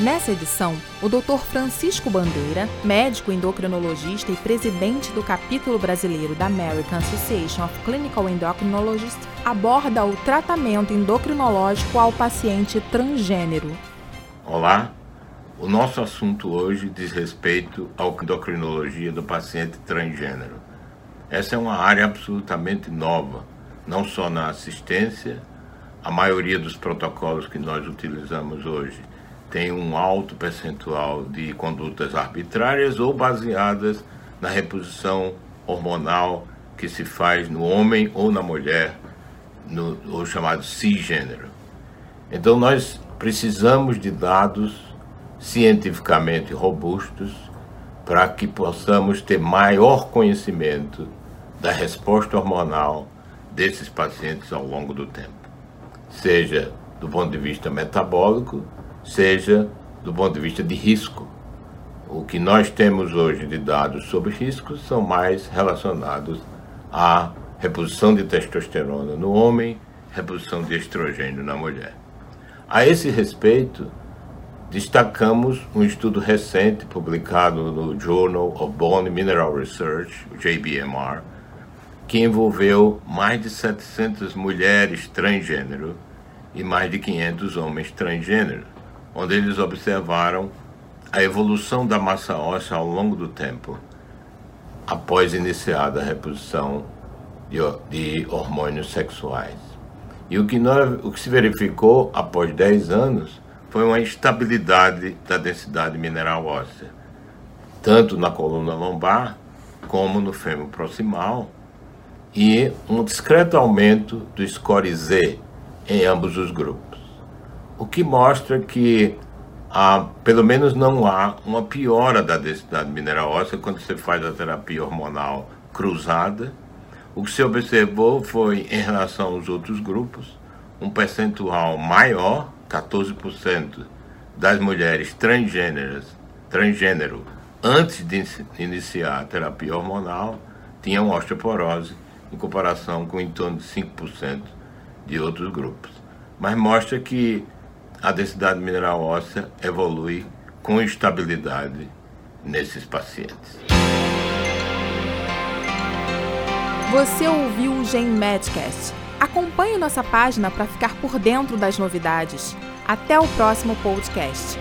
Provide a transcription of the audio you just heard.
Nessa edição, o Dr. Francisco Bandeira, médico endocrinologista e presidente do capítulo brasileiro da American Association of Clinical Endocrinologists, aborda o tratamento endocrinológico ao paciente transgênero. Olá, o nosso assunto hoje diz respeito à endocrinologia do paciente transgênero. Essa é uma área absolutamente nova, não só na assistência, a maioria dos protocolos que nós utilizamos hoje tem um alto percentual de condutas arbitrárias ou baseadas na reposição hormonal que se faz no homem ou na mulher, no, o chamado cisgênero. Então nós precisamos de dados cientificamente robustos para que possamos ter maior conhecimento da resposta hormonal desses pacientes ao longo do tempo, seja do ponto de vista metabólico, seja do ponto de vista de risco. O que nós temos hoje de dados sobre riscos são mais relacionados à reposição de testosterona no homem, reposição de estrogênio na mulher. A esse respeito, destacamos um estudo recente publicado no Journal of Bone Mineral Research, JBMR, que envolveu mais de 700 mulheres transgênero e mais de 500 homens transgênero onde eles observaram a evolução da massa óssea ao longo do tempo, após iniciada a reposição de, de hormônios sexuais. E o que, nós, o que se verificou após 10 anos foi uma instabilidade da densidade mineral óssea, tanto na coluna lombar como no fêmur proximal, e um discreto aumento do score Z em ambos os grupos o que mostra que há, pelo menos não há uma piora da densidade mineral óssea quando você faz a terapia hormonal cruzada. O que se observou foi, em relação aos outros grupos, um percentual maior, 14% das mulheres transgêneras, transgênero, antes de iniciar a terapia hormonal, tinham osteoporose, em comparação com em torno de 5% de outros grupos. Mas mostra que a densidade mineral óssea evolui com estabilidade nesses pacientes. Você ouviu o Gen Medcast. Acompanhe nossa página para ficar por dentro das novidades. Até o próximo podcast.